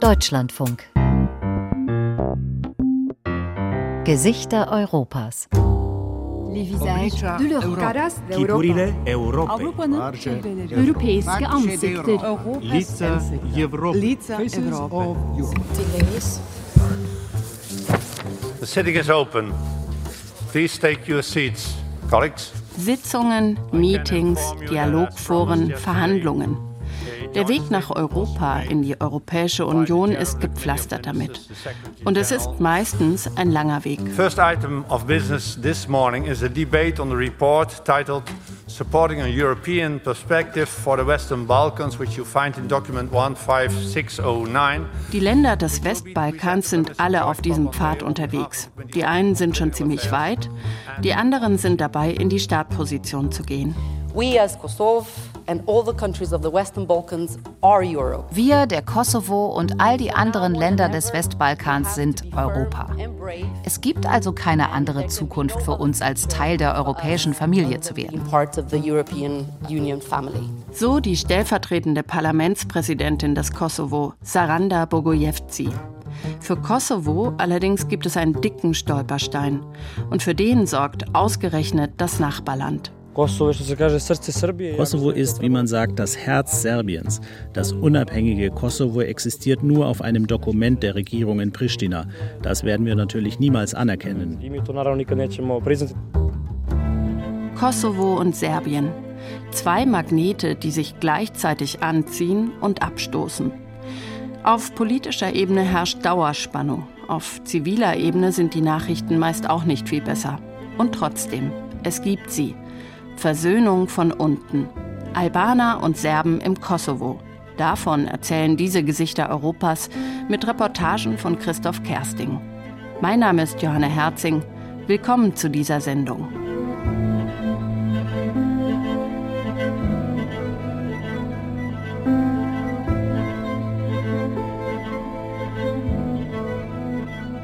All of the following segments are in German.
Deutschlandfunk Gesichter Europas Les visages de l'Europe. Chipurile Europei. Avrupa'nın europeiske ansikter. Lica Европы. The sitting is open. Please take your seats, colleagues. Sitzungen, Meetings, Dialogforen, Verhandlungen. Der Weg nach Europa, in die Europäische Union, ist gepflastert damit. Und es ist meistens ein langer Weg. First item of business this morning is a debate on the report titled Supporting a European Perspective for the Western Balkans, which you find in document 15609. Die Länder des Westbalkans sind alle auf diesem Pfad unterwegs. Die einen sind schon ziemlich weit, die anderen sind dabei, in die Startposition zu gehen. We as Kosovo and all the countries of the Western Balkans are Europe. Wir, der Kosovo und all die anderen Länder des Westbalkans sind Europa. Es gibt also keine andere Zukunft für uns, als Teil der europäischen Familie zu werden. Part of the European Union family. So die stellvertretende Parlamentspräsidentin des Kosovo, Saranda Bogojevci. Für Kosovo allerdings gibt es einen dicken Stolperstein. Und für den sorgt ausgerechnet das Nachbarland. Kosovo ist, wie man sagt, das Herz Serbiens. Das unabhängige Kosovo existiert nur auf einem Dokument der Regierung in Pristina. Das werden wir natürlich niemals anerkennen. Kosovo und Serbien. Zwei Magnete, die sich gleichzeitig anziehen und abstoßen. Auf politischer Ebene herrscht Dauerspannung. Auf ziviler Ebene sind die Nachrichten meist auch nicht viel besser. Und trotzdem, es gibt sie. Versöhnung von unten. Albaner und Serben im Kosovo. Davon erzählen diese Gesichter Europas mit Reportagen von Christoph Kersting. Mein Name ist Johanna Herzing. Willkommen zu dieser Sendung.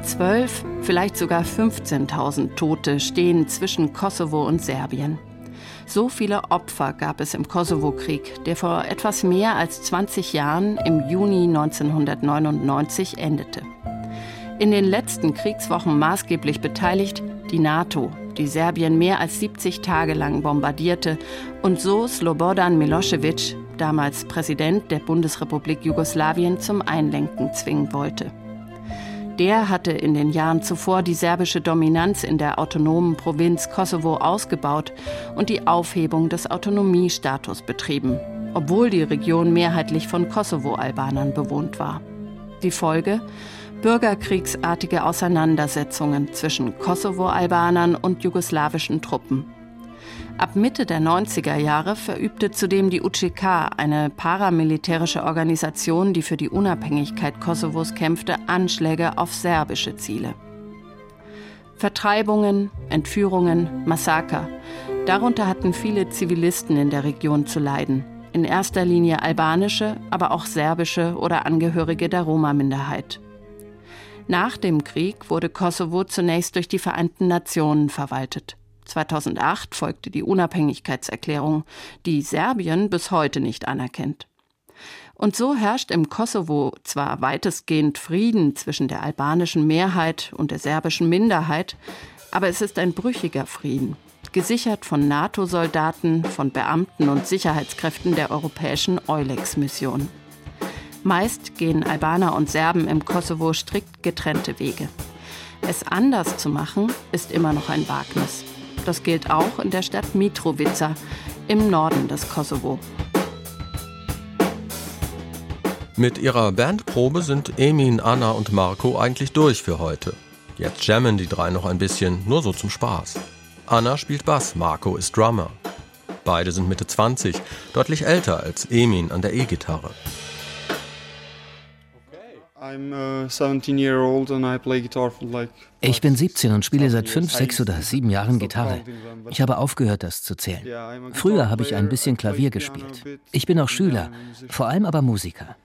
Zwölf, vielleicht sogar 15.000 Tote stehen zwischen Kosovo und Serbien. So viele Opfer gab es im Kosovo-Krieg, der vor etwas mehr als 20 Jahren im Juni 1999 endete. In den letzten Kriegswochen maßgeblich beteiligt die NATO, die Serbien mehr als 70 Tage lang bombardierte und so Slobodan Milosevic, damals Präsident der Bundesrepublik Jugoslawien, zum Einlenken zwingen wollte. Der hatte in den Jahren zuvor die serbische Dominanz in der autonomen Provinz Kosovo ausgebaut und die Aufhebung des Autonomiestatus betrieben, obwohl die Region mehrheitlich von Kosovo-Albanern bewohnt war. Die Folge? Bürgerkriegsartige Auseinandersetzungen zwischen Kosovo-Albanern und jugoslawischen Truppen. Ab Mitte der 90er Jahre verübte zudem die UCK, eine paramilitärische Organisation, die für die Unabhängigkeit Kosovos kämpfte, Anschläge auf serbische Ziele. Vertreibungen, Entführungen, Massaker. Darunter hatten viele Zivilisten in der Region zu leiden. In erster Linie albanische, aber auch serbische oder Angehörige der Roma-Minderheit. Nach dem Krieg wurde Kosovo zunächst durch die Vereinten Nationen verwaltet. 2008 folgte die Unabhängigkeitserklärung, die Serbien bis heute nicht anerkennt. Und so herrscht im Kosovo zwar weitestgehend Frieden zwischen der albanischen Mehrheit und der serbischen Minderheit, aber es ist ein brüchiger Frieden, gesichert von NATO-Soldaten, von Beamten und Sicherheitskräften der europäischen Eulex-Mission. Meist gehen Albaner und Serben im Kosovo strikt getrennte Wege. Es anders zu machen, ist immer noch ein Wagnis. Das gilt auch in der Stadt Mitrovica im Norden des Kosovo. Mit ihrer Bandprobe sind Emin, Anna und Marco eigentlich durch für heute. Jetzt jammen die drei noch ein bisschen, nur so zum Spaß. Anna spielt Bass, Marco ist Drummer. Beide sind Mitte 20, deutlich älter als Emin an der E-Gitarre. Ich bin 17 und spiele seit 5, 6 oder 7 Jahren Gitarre. Ich habe aufgehört, das zu zählen. Früher habe ich ein bisschen Klavier gespielt. Ich bin auch Schüler, vor allem aber Musiker.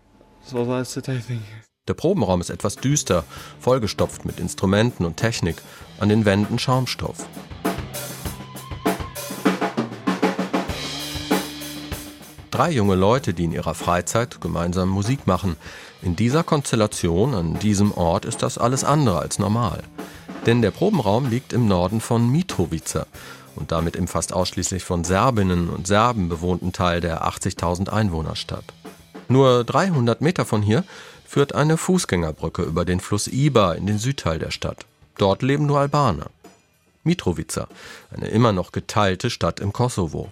Der Probenraum ist etwas düster, vollgestopft mit Instrumenten und Technik, an den Wänden Drei junge Leute, die in ihrer Freizeit gemeinsam Musik machen. In dieser Konstellation, an diesem Ort, ist das alles andere als normal. Denn der Probenraum liegt im Norden von Mitrovica und damit im fast ausschließlich von Serbinnen und Serben bewohnten Teil der 80.000 Einwohnerstadt. Nur 300 Meter von hier führt eine Fußgängerbrücke über den Fluss Iba in den Südteil der Stadt. Dort leben nur Albaner. Mitrovica, eine immer noch geteilte Stadt im Kosovo.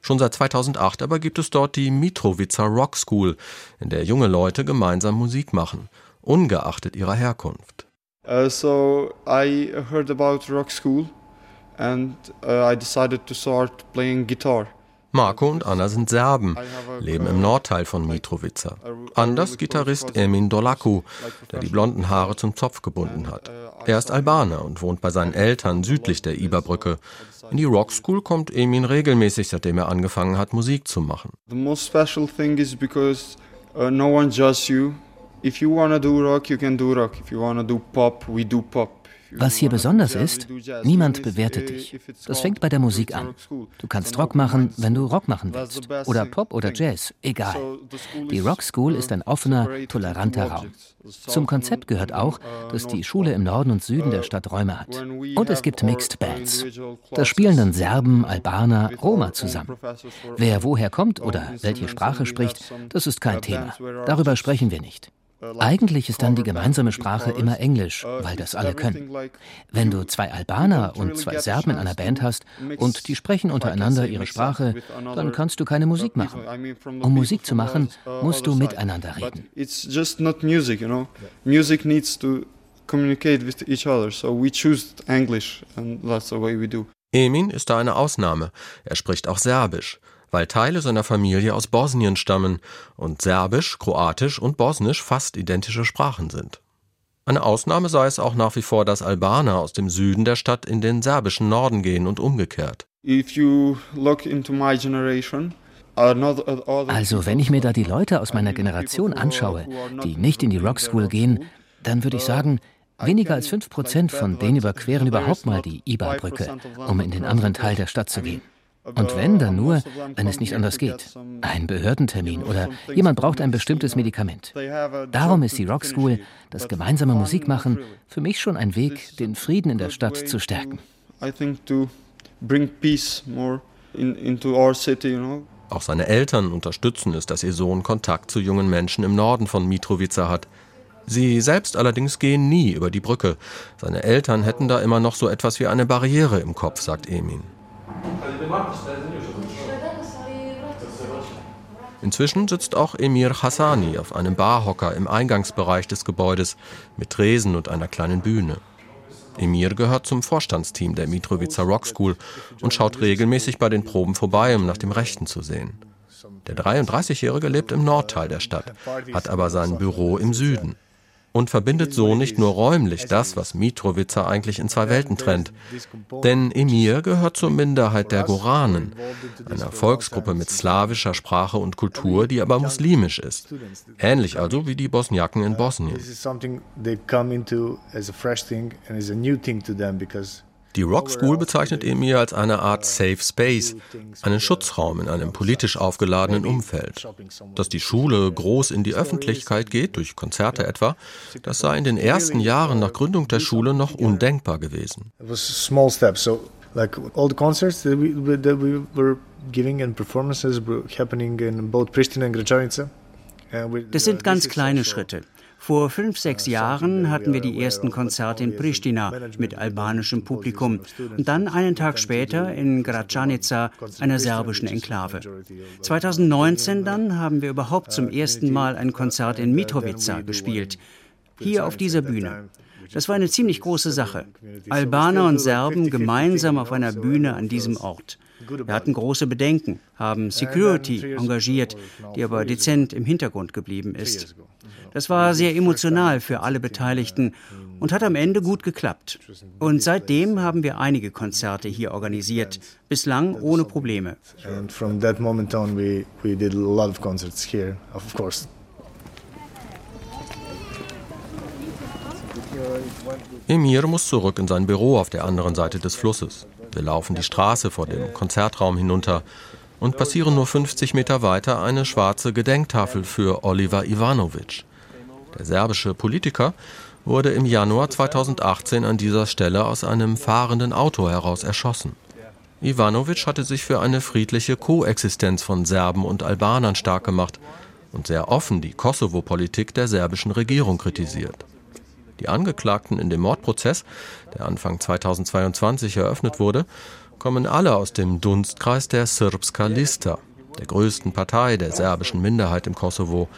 Schon seit 2008 aber gibt es dort die Mitrovica Rock School, in der junge Leute gemeinsam Musik machen, ungeachtet ihrer Herkunft. Uh, so I heard about Rock School and uh, I decided to start playing guitar. Marco und Anna sind Serben, leben im Nordteil von Mitrovica. Anders Gitarrist Emin Dolaku, der die blonden Haare zum Zopf gebunden hat. Er ist Albaner und wohnt bei seinen Eltern südlich der Iberbrücke. In die Rock School kommt Emin regelmäßig, seitdem er angefangen hat, Musik zu machen. The most special thing is because uh, no one judges you. If you wanna do rock, you can do rock. If you wanna do pop, we do pop. Was hier besonders ist, niemand bewertet dich. Das fängt bei der Musik an. Du kannst Rock machen, wenn du Rock machen willst. Oder Pop oder Jazz, egal. Die Rock School ist ein offener, toleranter Raum. Zum Konzept gehört auch, dass die Schule im Norden und Süden der Stadt Räume hat. Und es gibt Mixed Bands. Da spielen dann Serben, Albaner, Roma zusammen. Wer woher kommt oder welche Sprache spricht, das ist kein Thema. Darüber sprechen wir nicht. Eigentlich ist dann die gemeinsame Sprache immer Englisch, weil das alle können. Wenn du zwei Albaner und zwei Serben in einer Band hast und die sprechen untereinander ihre Sprache, dann kannst du keine Musik machen. Um Musik zu machen, musst du miteinander reden. It's just not music, you know. Music needs to communicate with each other, so we choose English and that's the way we do. Emin ist da eine Ausnahme. Er spricht auch Serbisch weil Teile seiner Familie aus Bosnien stammen und Serbisch, Kroatisch und Bosnisch fast identische Sprachen sind. Eine Ausnahme sei es auch nach wie vor, dass Albaner aus dem Süden der Stadt in den serbischen Norden gehen und umgekehrt. Also wenn ich mir da die Leute aus meiner Generation anschaue, die nicht in die Rock School gehen, dann würde ich sagen, weniger als 5% von denen überqueren überhaupt mal die Iba-Brücke, um in den anderen Teil der Stadt zu gehen. Und wenn, dann nur, wenn es nicht anders geht. Ein Behördentermin oder jemand braucht ein bestimmtes Medikament. Darum ist die Rock School, das gemeinsame Musikmachen, für mich schon ein Weg, den Frieden in der Stadt zu stärken. Auch seine Eltern unterstützen es, dass ihr Sohn Kontakt zu jungen Menschen im Norden von Mitrovica hat. Sie selbst allerdings gehen nie über die Brücke. Seine Eltern hätten da immer noch so etwas wie eine Barriere im Kopf, sagt Emin. Inzwischen sitzt auch Emir Hassani auf einem Barhocker im Eingangsbereich des Gebäudes mit Tresen und einer kleinen Bühne. Emir gehört zum Vorstandsteam der Mitrovica Rock School und schaut regelmäßig bei den Proben vorbei, um nach dem Rechten zu sehen. Der 33-Jährige lebt im Nordteil der Stadt, hat aber sein Büro im Süden und verbindet so nicht nur räumlich das, was Mitrovica eigentlich in zwei Welten trennt. Denn Emir gehört zur Minderheit der Goranen, einer Volksgruppe mit slawischer Sprache und Kultur, die aber muslimisch ist. Ähnlich also wie die Bosniaken in Bosnien. Die Rock School bezeichnet Emir als eine Art Safe Space, einen Schutzraum in einem politisch aufgeladenen Umfeld. Dass die Schule groß in die Öffentlichkeit geht, durch Konzerte etwa, das sei in den ersten Jahren nach Gründung der Schule noch undenkbar gewesen. Like all the concerts that we, that we were giving and performances were happening in both Pristina and Gračanica. Das sind ganz kleine Schritte. Vor fünf, sechs Jahren hatten wir die ersten Konzerte in Pristina mit albanischem Publikum und dann einen Tag später in Gračanica, einer serbischen Enklave. 2019 dann haben wir überhaupt zum ersten Mal ein Konzert in Mitrovica gespielt, hier auf dieser Bühne. Das war eine ziemlich große Sache. Albaner und Serben gemeinsam auf einer Bühne an diesem Ort. Wir hatten große Bedenken, haben Security engagiert, die aber dezent im Hintergrund geblieben ist. Das war sehr emotional für alle Beteiligten und hat am Ende gut geklappt. Und seitdem haben wir einige Konzerte hier organisiert, bislang ohne Probleme. And from that moment on we, we did a lot of concerts here, of course. Emir muss zurück in sein Büro auf der anderen Seite des Flusses. Wir laufen die Straße vor dem Konzertraum hinunter. und passieren nur 50 Meter weiter eine schwarze Gedenktafel für Oliver Ivanovic. Der serbische Politiker wurde im Januar 2018 an dieser Stelle aus einem fahrenden Auto heraus erschossen. Ivanovic hatte sich für eine friedliche Koexistenz von Serben und Albanern stark gemacht und sehr offen die Kosovo-Politik der serbischen Regierung kritisiert. Die Angeklagten in dem Mordprozess, der Anfang 2022 eröffnet wurde, kommen alle aus dem Dunstkreis der Srpska Lista, der größten Partei der serbischen Minderheit im Kosovo,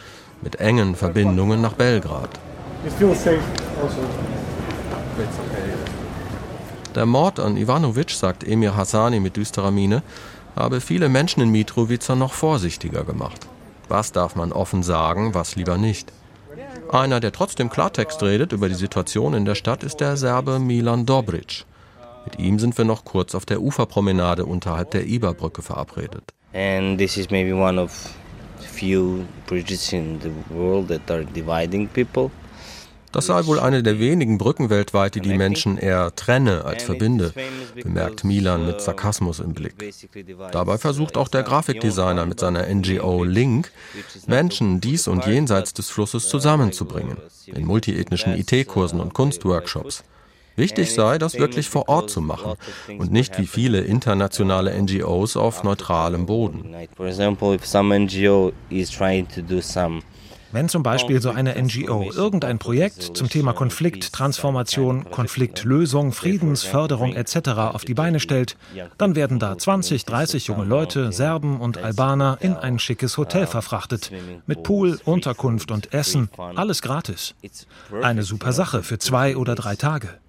mit engen Verbindungen nach Belgrad. Also. Der Mord an Ivanovic, sagt Emir Hassani mit düsterer Miene, habe viele Menschen in Mitrovica noch vorsichtiger gemacht. Was darf man offen sagen, was lieber nicht? Einer, der trotzdem Klartext redet über die Situation in der Stadt, ist der Serbe Milan Dobric. Mit ihm sind wir noch kurz auf der Uferpromenade unterhalb der Iberbrücke verabredet. And this is maybe one of few bridges in the world that are dividing people. Das sei wohl eine der wenigen Brücken weltweit, die die Menschen eher trenne als verbinde, bemerkt Milan mit Sarkasmus im Blick. Dabei versucht auch der Grafikdesigner mit seiner NGO Link, Menschen dies und jenseits des Flusses zusammenzubringen, in multiethnischen IT-Kursen und Kunstworkshops. Wichtig sei, das wirklich vor Ort zu machen und nicht wie viele internationale NGOs auf neutralem Boden. Wenn zum Beispiel so eine NGO irgendein Projekt zum Thema Konflikt, Transformation, Konfliktlösung, Friedensförderung etc. auf die Beine stellt, dann werden da 20, 30 junge Leute, Serben und Albaner in ein schickes Hotel verfrachtet. Mit Pool, Unterkunft und Essen, alles gratis. Eine super Sache für zwei oder drei Tage.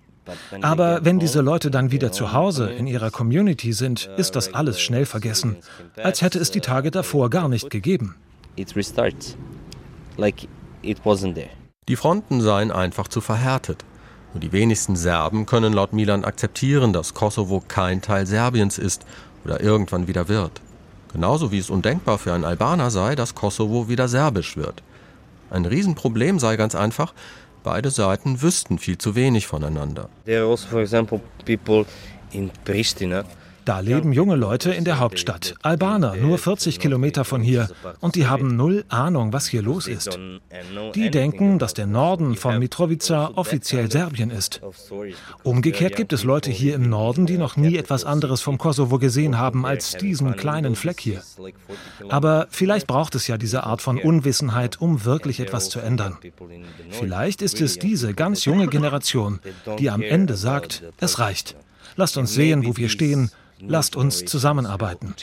Aber wenn diese Leute dann wieder zu Hause in ihrer Community sind, ist das alles schnell vergessen, als hätte es die Tage davor gar nicht gegeben. Die Fronten seien einfach zu verhärtet. Nur die wenigsten Serben können laut Milan akzeptieren, dass Kosovo kein Teil Serbiens ist oder irgendwann wieder wird. Genauso wie es undenkbar für einen Albaner sei, dass Kosovo wieder serbisch wird. Ein Riesenproblem sei ganz einfach, Beide Seiten wüssten viel zu wenig voneinander. There are also, for example, people in Pristina da leben junge Leute in der Hauptstadt, Albaner, nur 40 Kilometer von hier, und die haben null Ahnung, was hier los ist. Die denken, dass der Norden von Mitrovica offiziell Serbien ist. Umgekehrt gibt es Leute hier im Norden, die noch nie etwas anderes vom Kosovo gesehen haben als diesen kleinen Fleck hier. Aber vielleicht braucht es ja diese Art von Unwissenheit, um wirklich etwas zu ändern. Vielleicht ist es diese ganz junge Generation, die am Ende sagt, es reicht. Lasst uns sehen, wo wir stehen Lasst uns zusammenarbeiten.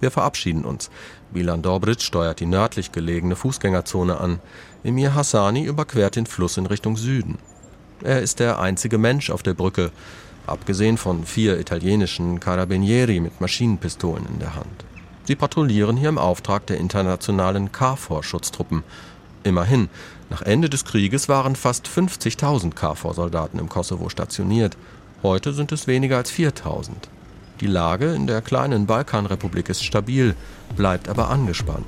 Wir verabschieden uns. Milan Dobric steuert die nördlich gelegene Fußgängerzone an. Emir Hassani überquert den Fluss in Richtung Süden. Er ist der einzige Mensch auf der Brücke, abgesehen von vier italienischen Carabinieri mit Maschinenpistolen in der Hand. Sie patrouillieren hier im Auftrag der internationalen KFOR-Schutztruppen. Immerhin, nach Ende des Krieges waren fast 50.000 KFOR-Soldaten im Kosovo stationiert. Heute sind es weniger als 4.000. Die Lage in der kleinen Balkanrepublik ist stabil, bleibt aber angespannt.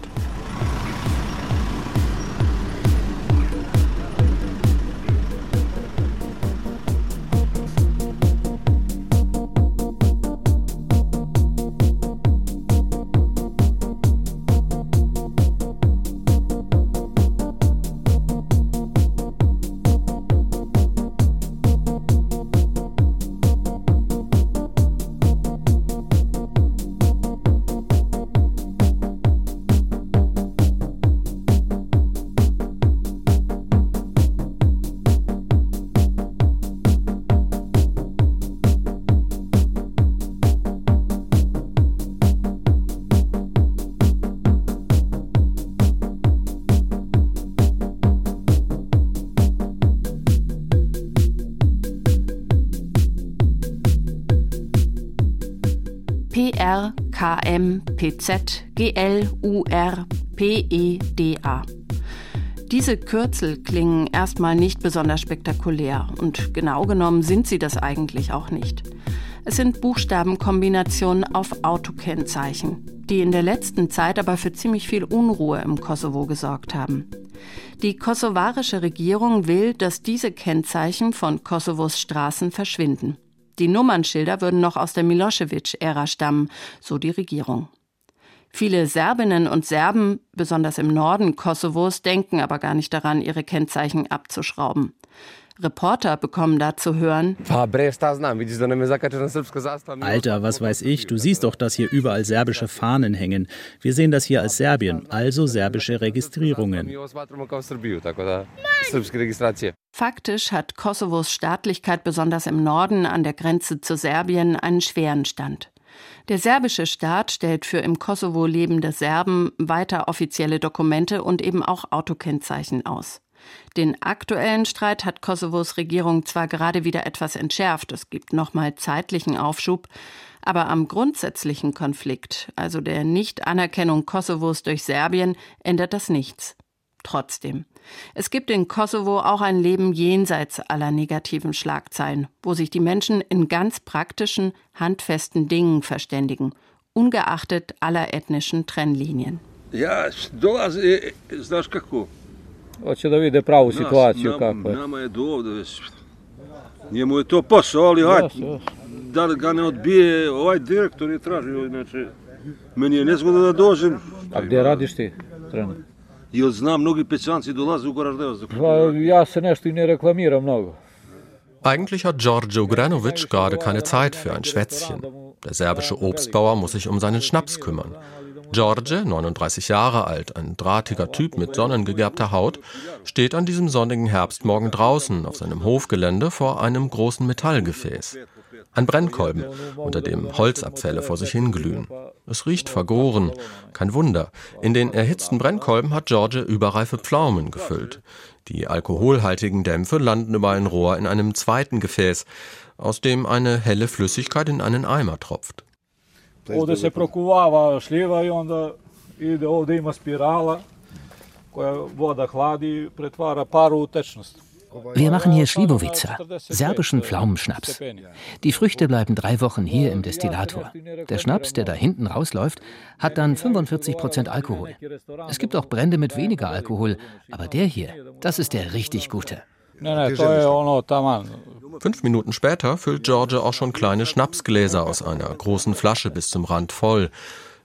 R, K, M, P, Z, G, L, U, R, P, E, D, A. Diese Kürzel klingen erstmal nicht besonders spektakulär und genau genommen sind sie das eigentlich auch nicht. Es sind Buchstabenkombinationen auf Autokennzeichen, die in der letzten Zeit aber für ziemlich viel Unruhe im Kosovo gesorgt haben. Die kosovarische Regierung will, dass diese Kennzeichen von Kosovos Straßen verschwinden. Die Nummernschilder würden noch aus der Milosevic-Ära stammen, so die Regierung. Viele Serbinnen und Serben, besonders im Norden Kosovos, denken aber gar nicht daran, ihre Kennzeichen abzuschrauben. Reporter bekommen da zu hören. Alter, was weiß ich, du siehst doch, dass hier überall serbische Fahnen hängen. Wir sehen das hier als Serbien, also serbische Registrierungen. Faktisch hat Kosovos Staatlichkeit besonders im Norden an der Grenze zu Serbien einen schweren Stand. Der serbische Staat stellt für im Kosovo lebende Serben weiter offizielle Dokumente und eben auch Autokennzeichen aus. Den aktuellen Streit hat Kosovos Regierung zwar gerade wieder etwas entschärft, es gibt nochmal zeitlichen Aufschub, aber am grundsätzlichen Konflikt, also der Nichtanerkennung Kosovos durch Serbien, ändert das nichts. Trotzdem. Es gibt in Kosovo auch ein Leben jenseits aller negativen Schlagzeilen, wo sich die Menschen in ganz praktischen, handfesten Dingen verständigen, ungeachtet aller ethnischen Trennlinien. Ja, dolazi, znaš kako, Hoće da vide pravu situaciju nam, kako je. Nama je do ovde već. Njemu je to posao, ali hajde, da ga ne odbije, ovaj direktor je tražio, inače, meni je nezgodno da dođem. A gdje radiš ti trenutno? Jer znam, mnogi pećanci dolaze u Goraždevac. Pa ja se nešto i ne reklamiram mnogo. Eigentlich hat Giorgio Granovic gerade keine Zeit für ein Schwätzchen. Der serbische Obstbauer muss sich um seinen Schnaps kümmern. George, 39 Jahre alt, ein drahtiger Typ mit sonnengegerbter Haut, steht an diesem sonnigen Herbstmorgen draußen auf seinem Hofgelände vor einem großen Metallgefäß. Ein Brennkolben, unter dem Holzabfälle vor sich hinglühen. Es riecht vergoren. Kein Wunder. In den erhitzten Brennkolben hat George überreife Pflaumen gefüllt. Die alkoholhaltigen Dämpfe landen über ein Rohr in einem zweiten Gefäß, aus dem eine helle Flüssigkeit in einen Eimer tropft. Ovde se prokuvava šljiva i onda ide, ovde ima spirala koja voda hladi, pretvara paru u tečnost. Wir machen hier Schliwowica, serbischen Pflaumenschnaps. Die Früchte bleiben drei Wochen hier im Destillator. Der Schnaps, der da hinten rausläuft, hat dann 45 Prozent Alkohol. Es gibt auch Brände mit weniger Alkohol, aber der hier, das ist der richtig gute. Fünf Minuten später füllt George auch schon kleine Schnapsgläser aus einer großen Flasche bis zum Rand voll.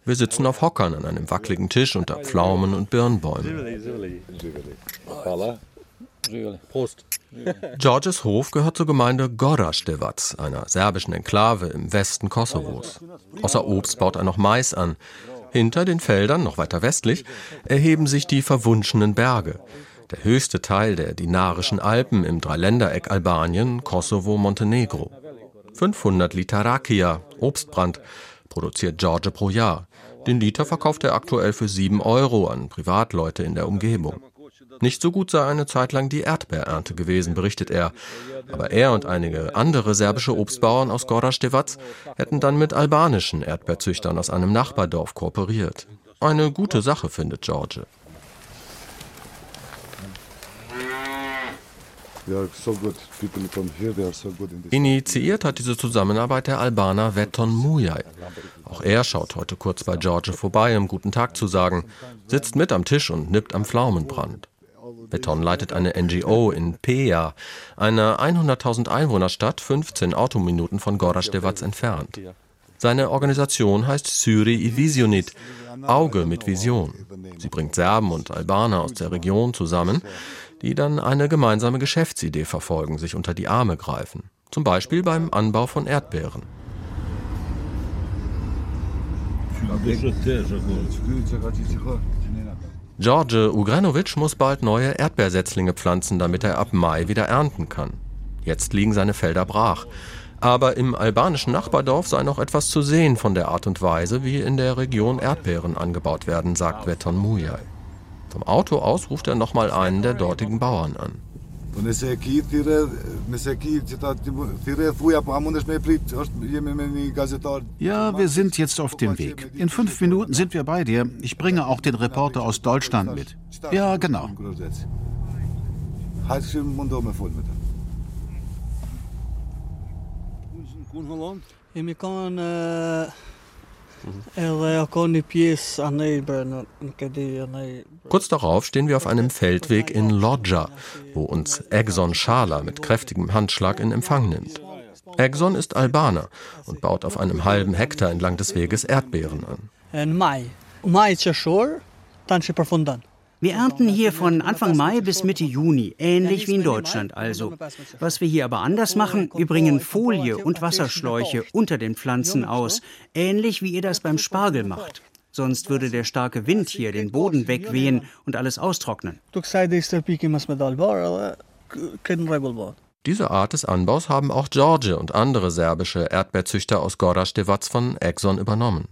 Wir sitzen auf Hockern an einem wackeligen Tisch unter Pflaumen und Birnbäumen. Prost. Georges Hof gehört zur Gemeinde Gorastevac, einer serbischen Enklave im Westen Kosovos. Außer Obst baut er noch Mais an. Hinter den Feldern, noch weiter westlich, erheben sich die verwunschenen Berge. Der höchste Teil der Dinarischen Alpen im Dreiländereck Albanien, Kosovo, Montenegro. 500 Liter Rakia, Obstbrand, produziert George pro Jahr. Den Liter verkauft er aktuell für 7 Euro an Privatleute in der Umgebung. Nicht so gut sei eine Zeit lang die Erdbeerernte gewesen, berichtet er. Aber er und einige andere serbische Obstbauern aus Gorastevac hätten dann mit albanischen Erdbeerzüchtern aus einem Nachbardorf kooperiert. Eine gute Sache, findet George. Initiiert hat diese Zusammenarbeit der Albaner Veton Mujai. Auch er schaut heute kurz bei George vorbei, um guten Tag zu sagen, sitzt mit am Tisch und nippt am Pflaumenbrand. Beton leitet eine NGO in Peja, einer 100.000 Einwohnerstadt 15 Autominuten von Gorastevac entfernt. Seine Organisation heißt Syri i Visionit, Auge mit Vision. Sie bringt Serben und Albaner aus der Region zusammen, die dann eine gemeinsame Geschäftsidee verfolgen, sich unter die Arme greifen. Zum Beispiel beim Anbau von Erdbeeren. George Ugranovic muss bald neue Erdbeersetzlinge pflanzen, damit er ab Mai wieder ernten kann. Jetzt liegen seine Felder brach. Aber im albanischen Nachbardorf sei noch etwas zu sehen von der Art und Weise, wie in der Region Erdbeeren angebaut werden, sagt Veton Mujai. Vom Auto aus ruft er nochmal einen der dortigen Bauern an. Ja, wir sind jetzt auf dem Weg. In fünf Minuten sind wir bei dir. Ich bringe auch den Reporter aus Deutschland mit. Ja, genau. Kurz darauf stehen wir auf einem Feldweg in Lodja, wo uns Exxon Schala mit kräftigem Handschlag in Empfang nimmt. Exxon ist Albaner und baut auf einem halben Hektar entlang des Weges Erdbeeren an. Wir ernten hier von Anfang Mai bis Mitte Juni, ähnlich wie in Deutschland also. Was wir hier aber anders machen, wir bringen Folie und Wasserschläuche unter den Pflanzen aus, ähnlich wie ihr das beim Spargel macht. Sonst würde der starke Wind hier den Boden wegwehen und alles austrocknen. Diese Art des Anbaus haben auch George und andere serbische Erdbeerzüchter aus Gorastevac von Exxon übernommen.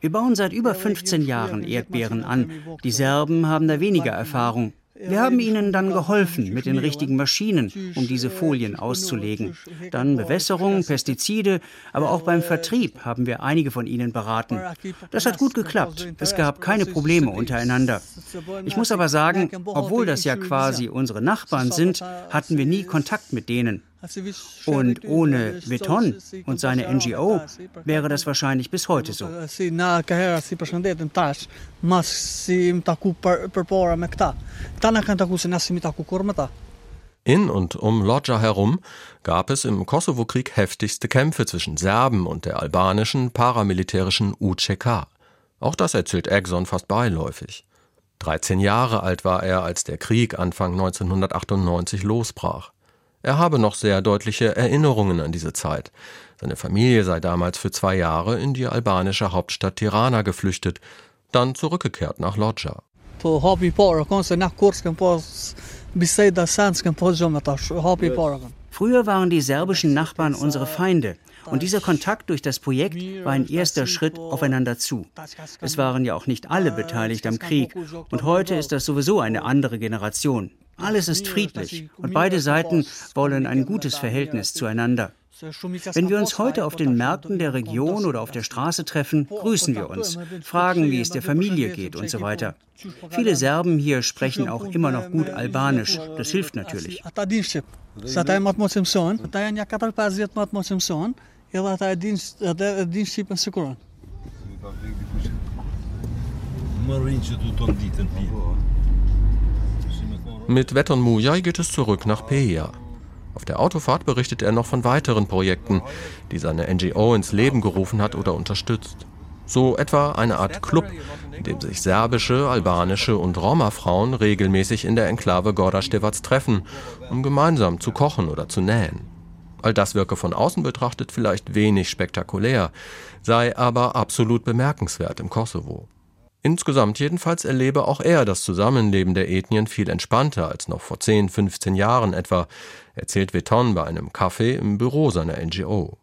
Wir bauen seit über 15 Jahren Erdbeeren an. Die Serben haben da weniger Erfahrung. Wir haben ihnen dann geholfen mit den richtigen Maschinen, um diese Folien auszulegen. Dann Bewässerung, Pestizide, aber auch beim Vertrieb haben wir einige von ihnen beraten. Das hat gut geklappt. Es gab keine Probleme untereinander. Ich muss aber sagen, obwohl das ja quasi unsere Nachbarn sind, hatten wir nie Kontakt mit denen. Und ohne Beton und seine NGO wäre das wahrscheinlich bis heute so. In und um Lodja herum gab es im Kosovo-Krieg heftigste Kämpfe zwischen Serben und der albanischen paramilitärischen UCK. Auch das erzählt Exxon fast beiläufig. 13 Jahre alt war er, als der Krieg Anfang 1998 losbrach. Er habe noch sehr deutliche Erinnerungen an diese Zeit. Seine Familie sei damals für zwei Jahre in die albanische Hauptstadt Tirana geflüchtet, dann zurückgekehrt nach Lodja. Früher waren die serbischen Nachbarn unsere Feinde. Und dieser Kontakt durch das Projekt war ein erster Schritt aufeinander zu. Es waren ja auch nicht alle beteiligt am Krieg. Und heute ist das sowieso eine andere Generation. Alles ist friedlich und beide Seiten wollen ein gutes Verhältnis zueinander. Wenn wir uns heute auf den Märkten der Region oder auf der Straße treffen, grüßen wir uns, fragen, wie es der Familie geht und so weiter. Viele Serben hier sprechen auch immer noch gut Albanisch. Das hilft natürlich. Mit Veton Mujay geht es zurück nach Peja. Auf der Autofahrt berichtet er noch von weiteren Projekten, die seine NGO ins Leben gerufen hat oder unterstützt. So etwa eine Art Club, in dem sich serbische, albanische und Roma-Frauen regelmäßig in der Enklave Gorda-Stevac treffen, um gemeinsam zu kochen oder zu nähen. All das wirke von außen betrachtet vielleicht wenig spektakulär, sei aber absolut bemerkenswert im Kosovo. Insgesamt jedenfalls erlebe auch er das Zusammenleben der Ethnien viel entspannter als noch vor 10, 15 Jahren etwa, erzählt Veton bei einem Café im Büro seiner NGO.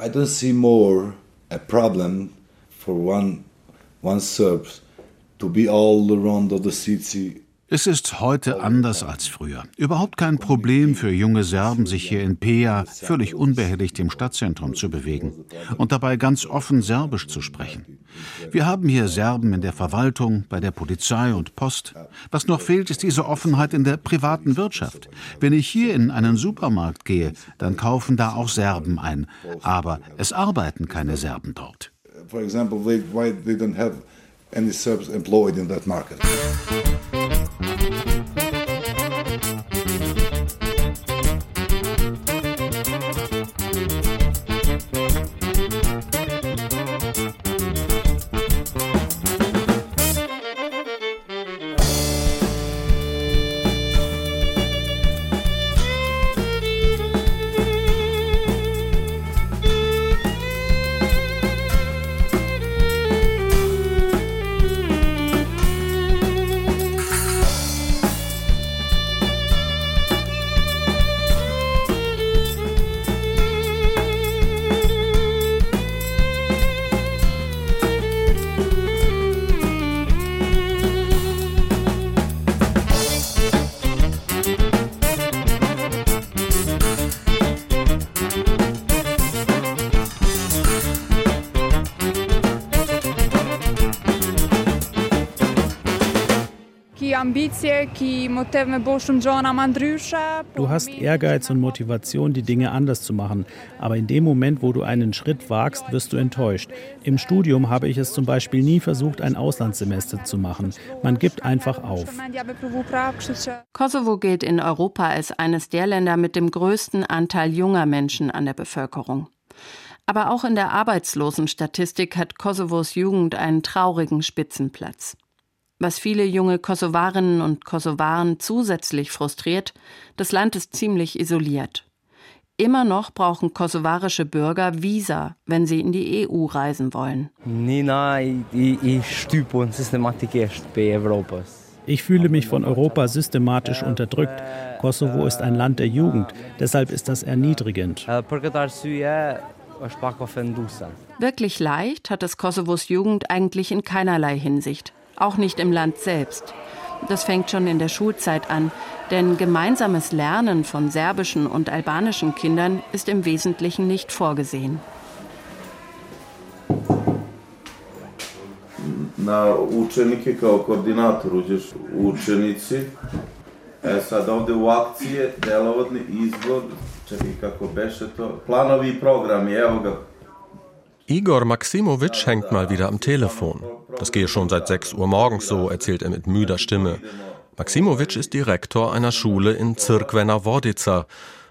I don't see more a problem for one, one Serb to be all around the city es ist heute anders als früher. Überhaupt kein Problem für junge Serben, sich hier in Pea völlig unbehelligt im Stadtzentrum zu bewegen und dabei ganz offen Serbisch zu sprechen. Wir haben hier Serben in der Verwaltung, bei der Polizei und Post. Was noch fehlt, ist diese Offenheit in der privaten Wirtschaft. Wenn ich hier in einen Supermarkt gehe, dann kaufen da auch Serben ein, aber es arbeiten keine Serben dort. For example, why they don't have any Serbs employed in that market. Thank you. Du hast Ehrgeiz und Motivation, die Dinge anders zu machen. Aber in dem Moment, wo du einen Schritt wagst, wirst du enttäuscht. Im Studium habe ich es zum Beispiel nie versucht, ein Auslandssemester zu machen. Man gibt einfach auf. Kosovo gilt in Europa als eines der Länder mit dem größten Anteil junger Menschen an der Bevölkerung. Aber auch in der Arbeitslosenstatistik hat Kosovos Jugend einen traurigen Spitzenplatz. Was viele junge Kosovarinnen und Kosovaren zusätzlich frustriert, das Land ist ziemlich isoliert. Immer noch brauchen kosovarische Bürger Visa, wenn sie in die EU reisen wollen. Ich fühle mich von Europa systematisch unterdrückt. Kosovo ist ein Land der Jugend, deshalb ist das erniedrigend. Wirklich leicht hat es Kosovos Jugend eigentlich in keinerlei Hinsicht, auch nicht im Land selbst. Das fängt schon in der Schulzeit an, denn gemeinsames Lernen von serbischen und albanischen Kindern ist im Wesentlichen nicht vorgesehen. Na učenike kao koordinator uđeš učenici. E sad ovde u akcije delovodni izbor Čekaj, kako beše to? Planovi i programi, evo ga. Igor Maximowitsch hängt mal wieder am Telefon. Das gehe schon seit 6 Uhr morgens so, erzählt er mit müder Stimme. Maximowitsch ist Direktor einer Schule in Cirkvena Vodica.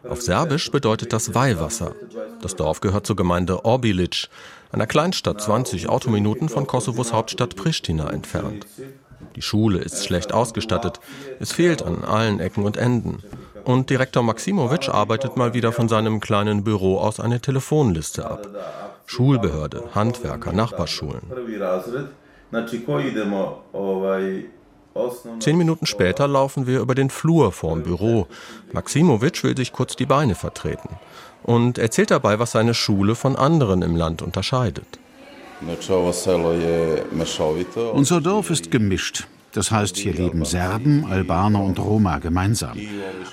Auf Serbisch bedeutet das Weihwasser. Das Dorf gehört zur Gemeinde Orbilic, einer Kleinstadt 20 Autominuten von Kosovos Hauptstadt Pristina entfernt. Die Schule ist schlecht ausgestattet. Es fehlt an allen Ecken und Enden. Und Direktor Maximowitsch arbeitet mal wieder von seinem kleinen Büro aus eine Telefonliste ab. Schulbehörde, Handwerker, Nachbarschulen. Zehn Minuten später laufen wir über den Flur vorm Büro. Maximowitsch will sich kurz die Beine vertreten und erzählt dabei, was seine Schule von anderen im Land unterscheidet. Unser Dorf ist gemischt. Das heißt, hier leben Serben, Albaner und Roma gemeinsam.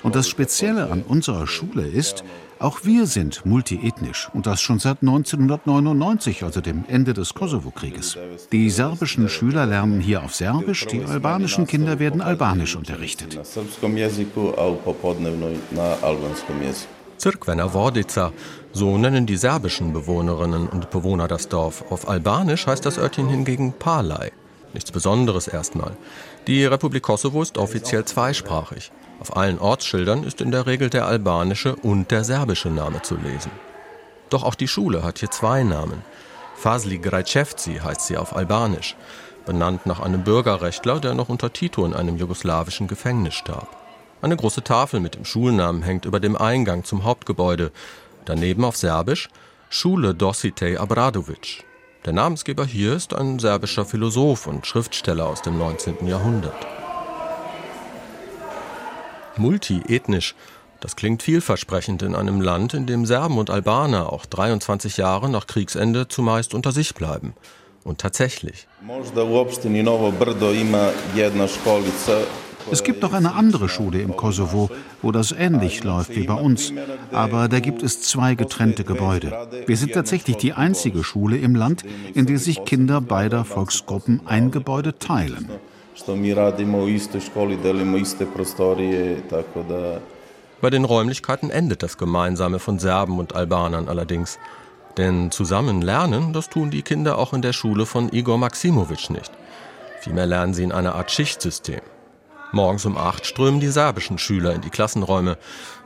Und das Spezielle an unserer Schule ist, auch wir sind multiethnisch und das schon seit 1999, also dem Ende des Kosovo-Krieges. Die serbischen Schüler lernen hier auf Serbisch, die albanischen Kinder werden albanisch unterrichtet. Cirkvena Vodica, so nennen die serbischen Bewohnerinnen und Bewohner das Dorf. Auf Albanisch heißt das Örtchen hingegen Palai. Nichts Besonderes erstmal. Die Republik Kosovo ist offiziell zweisprachig. Auf allen Ortsschildern ist in der Regel der albanische und der serbische Name zu lesen. Doch auch die Schule hat hier zwei Namen. Fasli Grajcevci heißt sie auf Albanisch, benannt nach einem Bürgerrechtler, der noch unter Tito in einem jugoslawischen Gefängnis starb. Eine große Tafel mit dem Schulnamen hängt über dem Eingang zum Hauptgebäude. Daneben auf Serbisch Schule Dositej Abradovic. Der Namensgeber hier ist ein serbischer Philosoph und Schriftsteller aus dem 19. Jahrhundert. Multiethnisch, das klingt vielversprechend in einem Land, in dem Serben und Albaner auch 23 Jahre nach Kriegsende zumeist unter sich bleiben. Und tatsächlich. Es gibt noch eine andere Schule im Kosovo, wo das ähnlich läuft wie bei uns. Aber da gibt es zwei getrennte Gebäude. Wir sind tatsächlich die einzige Schule im Land, in der sich Kinder beider Volksgruppen ein Gebäude teilen. Bei den Räumlichkeiten endet das Gemeinsame von Serben und Albanern allerdings. Denn zusammen lernen, das tun die Kinder auch in der Schule von Igor Maximowitsch nicht. Vielmehr lernen sie in einer Art Schichtsystem. Morgens um acht strömen die serbischen Schüler in die Klassenräume.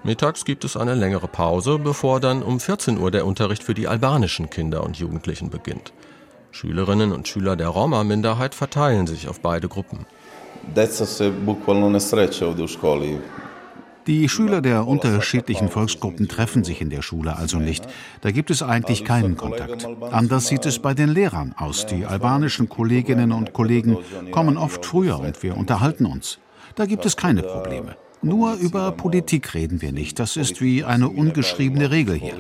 Mittags gibt es eine längere Pause, bevor dann um 14 Uhr der Unterricht für die albanischen Kinder und Jugendlichen beginnt. Schülerinnen und Schüler der Roma-Minderheit verteilen sich auf beide Gruppen. Die Schüler der unterschiedlichen Volksgruppen treffen sich in der Schule also nicht. Da gibt es eigentlich keinen Kontakt. Anders sieht es bei den Lehrern aus. Die albanischen Kolleginnen und Kollegen kommen oft früher und wir unterhalten uns. Da gibt es keine Probleme. Nur über Politik reden wir nicht. Das ist wie eine ungeschriebene Regel hier.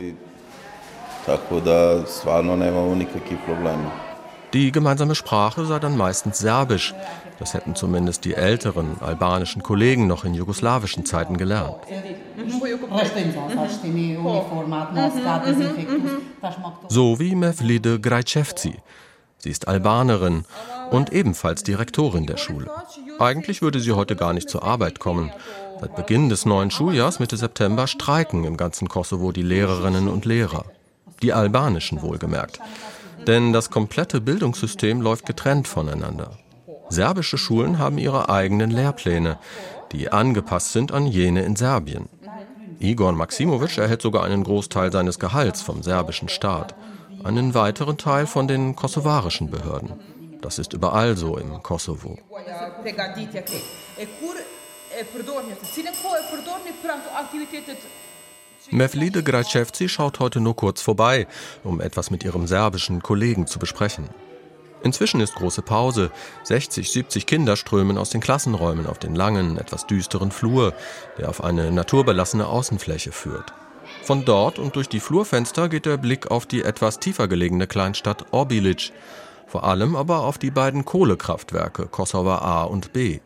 Die gemeinsame Sprache sei dann meistens Serbisch. Das hätten zumindest die älteren albanischen Kollegen noch in jugoslawischen Zeiten gelernt. So wie Mevlide Grajcevci. Sie ist Albanerin und ebenfalls Direktorin der Schule. Eigentlich würde sie heute gar nicht zur Arbeit kommen. Seit Beginn des neuen Schuljahrs Mitte September streiken im ganzen Kosovo die Lehrerinnen und Lehrer. Die albanischen wohlgemerkt. Denn das komplette Bildungssystem läuft getrennt voneinander. Serbische Schulen haben ihre eigenen Lehrpläne, die angepasst sind an jene in Serbien. Igor Maximovic erhält sogar einen Großteil seines Gehalts vom serbischen Staat, einen weiteren Teil von den kosovarischen Behörden. Das ist überall so im Kosovo. Mevlide Grajevci schaut heute nur kurz vorbei, um etwas mit ihrem serbischen Kollegen zu besprechen. Inzwischen ist große Pause. 60, 70 Kinder strömen aus den Klassenräumen auf den langen, etwas düsteren Flur, der auf eine naturbelassene Außenfläche führt. Von dort und durch die Flurfenster geht der Blick auf die etwas tiefer gelegene Kleinstadt Orbilic, vor allem aber auf die beiden Kohlekraftwerke Kosovo A und B.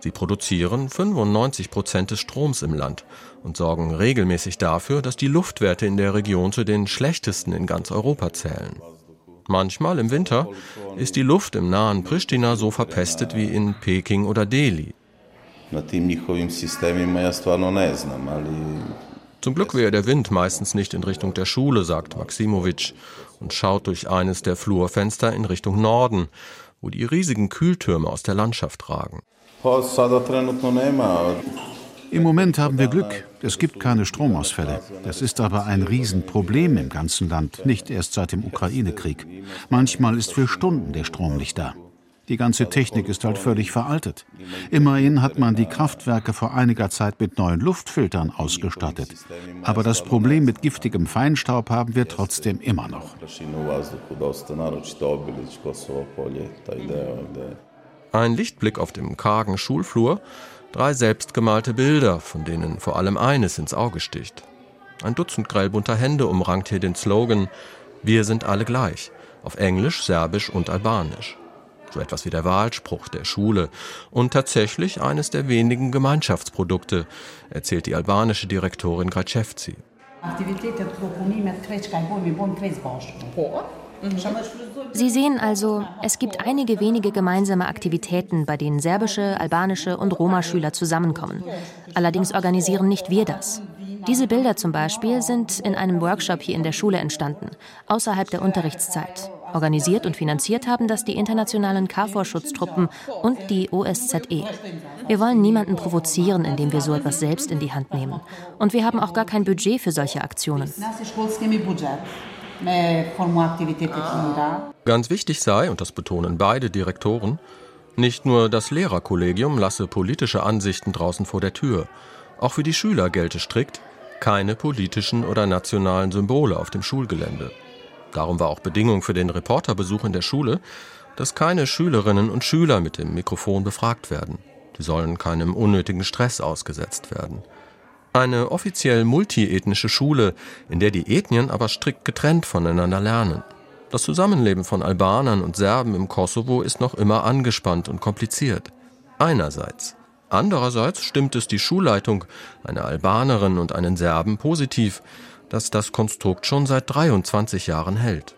Sie produzieren 95 Prozent des Stroms im Land und sorgen regelmäßig dafür, dass die Luftwerte in der Region zu den schlechtesten in ganz Europa zählen. Manchmal im Winter ist die Luft im nahen Pristina so verpestet wie in Peking oder Delhi. Zum Glück wäre der Wind meistens nicht in Richtung der Schule, sagt Maximovic und schaut durch eines der Flurfenster in Richtung Norden, wo die riesigen Kühltürme aus der Landschaft ragen. Im Moment haben wir Glück. Es gibt keine Stromausfälle. Das ist aber ein Riesenproblem im ganzen Land, nicht erst seit dem Ukraine-Krieg. Manchmal ist für Stunden der Strom nicht da. Die ganze Technik ist halt völlig veraltet. Immerhin hat man die Kraftwerke vor einiger Zeit mit neuen Luftfiltern ausgestattet. Aber das Problem mit giftigem Feinstaub haben wir trotzdem immer noch. Ein Lichtblick auf dem kargen Schulflur Drei selbstgemalte Bilder, von denen vor allem eines ins Auge sticht. Ein Dutzend grellbunter Hände umrankt hier den Slogan Wir sind alle gleich, auf Englisch, Serbisch und Albanisch. So etwas wie der Wahlspruch der Schule und tatsächlich eines der wenigen Gemeinschaftsprodukte, erzählt die albanische Direktorin Gracevci. Sie sehen also, es gibt einige wenige gemeinsame Aktivitäten, bei denen serbische, albanische und Roma-Schüler zusammenkommen. Allerdings organisieren nicht wir das. Diese Bilder zum Beispiel sind in einem Workshop hier in der Schule entstanden, außerhalb der Unterrichtszeit. Organisiert und finanziert haben das die internationalen KFOR-Schutztruppen und die OSZE. Wir wollen niemanden provozieren, indem wir so etwas selbst in die Hand nehmen. Und wir haben auch gar kein Budget für solche Aktionen. Ganz wichtig sei, und das betonen beide Direktoren, nicht nur das Lehrerkollegium lasse politische Ansichten draußen vor der Tür. Auch für die Schüler gelte strikt keine politischen oder nationalen Symbole auf dem Schulgelände. Darum war auch Bedingung für den Reporterbesuch in der Schule, dass keine Schülerinnen und Schüler mit dem Mikrofon befragt werden. Die sollen keinem unnötigen Stress ausgesetzt werden. Eine offiziell multiethnische Schule, in der die Ethnien aber strikt getrennt voneinander lernen. Das Zusammenleben von Albanern und Serben im Kosovo ist noch immer angespannt und kompliziert. Einerseits. Andererseits stimmt es die Schulleitung, eine Albanerin und einen Serben positiv, dass das Konstrukt schon seit 23 Jahren hält.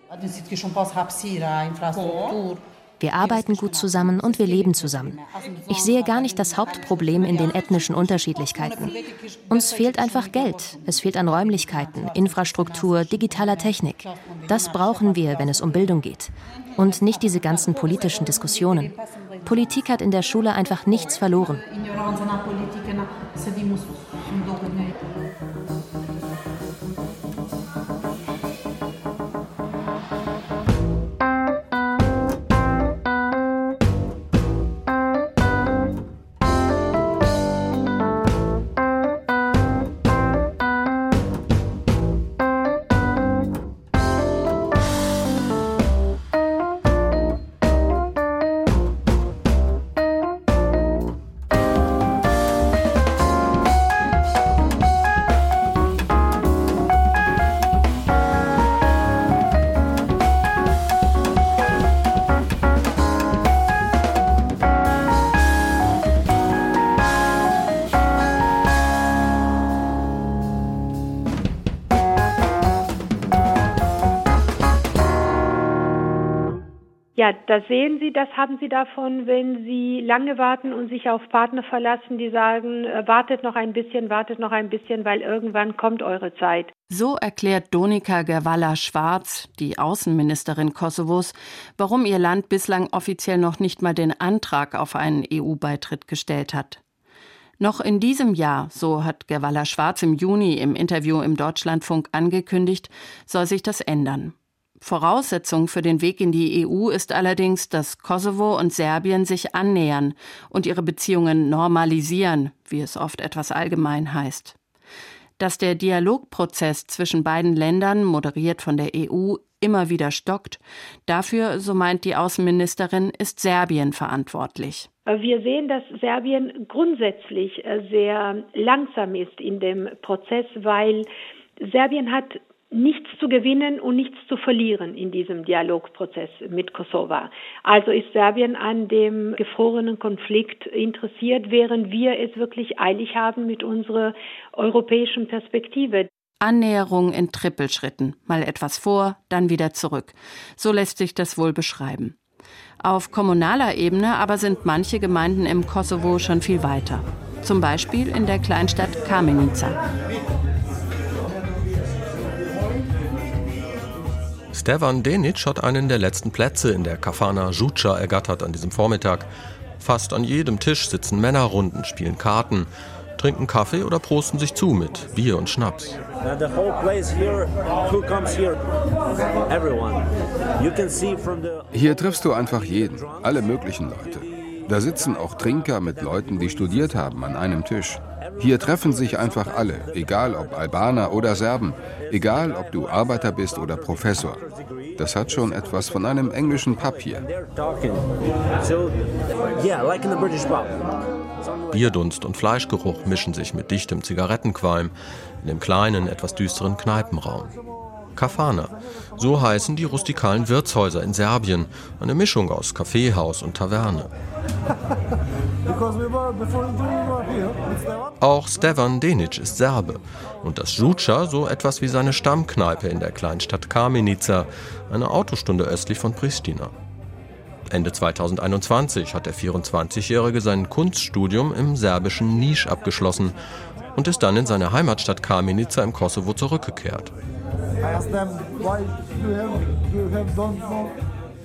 Wir arbeiten gut zusammen und wir leben zusammen. Ich sehe gar nicht das Hauptproblem in den ethnischen Unterschiedlichkeiten. Uns fehlt einfach Geld. Es fehlt an Räumlichkeiten, Infrastruktur, digitaler Technik. Das brauchen wir, wenn es um Bildung geht. Und nicht diese ganzen politischen Diskussionen. Politik hat in der Schule einfach nichts verloren. Ja, das sehen Sie, das haben Sie davon, wenn Sie lange warten und sich auf Partner verlassen, die sagen, äh, wartet noch ein bisschen, wartet noch ein bisschen, weil irgendwann kommt eure Zeit. So erklärt Donika Gerwalla Schwarz, die Außenministerin Kosovos, warum ihr Land bislang offiziell noch nicht mal den Antrag auf einen EU-Beitritt gestellt hat. Noch in diesem Jahr, so hat Gerwalla Schwarz im Juni im Interview im Deutschlandfunk angekündigt, soll sich das ändern. Voraussetzung für den Weg in die EU ist allerdings, dass Kosovo und Serbien sich annähern und ihre Beziehungen normalisieren, wie es oft etwas allgemein heißt. Dass der Dialogprozess zwischen beiden Ländern, moderiert von der EU, immer wieder stockt, dafür, so meint die Außenministerin, ist Serbien verantwortlich. Wir sehen, dass Serbien grundsätzlich sehr langsam ist in dem Prozess, weil Serbien hat nichts zu gewinnen und nichts zu verlieren in diesem Dialogprozess mit Kosovo. Also ist Serbien an dem gefrorenen Konflikt interessiert, während wir es wirklich eilig haben mit unserer europäischen Perspektive. Annäherung in Trippelschritten, mal etwas vor, dann wieder zurück. So lässt sich das wohl beschreiben. Auf kommunaler Ebene aber sind manche Gemeinden im Kosovo schon viel weiter. Zum Beispiel in der Kleinstadt Kamenica. Stevan Denic hat einen der letzten Plätze in der Kafana Žuča ergattert an diesem Vormittag. Fast an jedem Tisch sitzen Männerrunden, spielen Karten, trinken Kaffee oder prosten sich zu mit Bier und Schnaps. Hier triffst du einfach jeden, alle möglichen Leute. Da sitzen auch Trinker mit Leuten, die studiert haben, an einem Tisch. Hier treffen sich einfach alle, egal ob Albaner oder Serben, egal ob du Arbeiter bist oder Professor. Das hat schon etwas von einem englischen Pub hier. Bierdunst und Fleischgeruch mischen sich mit dichtem Zigarettenqualm in dem kleinen, etwas düsteren Kneipenraum. Kafana, so heißen die rustikalen Wirtshäuser in Serbien, eine Mischung aus Kaffeehaus und Taverne. Auch Stevan Denic ist Serbe und das Žuča so etwas wie seine Stammkneipe in der Kleinstadt Kamenica, eine Autostunde östlich von Pristina. Ende 2021 hat der 24-Jährige sein Kunststudium im serbischen Nisch abgeschlossen und ist dann in seine Heimatstadt Kamenica im Kosovo zurückgekehrt.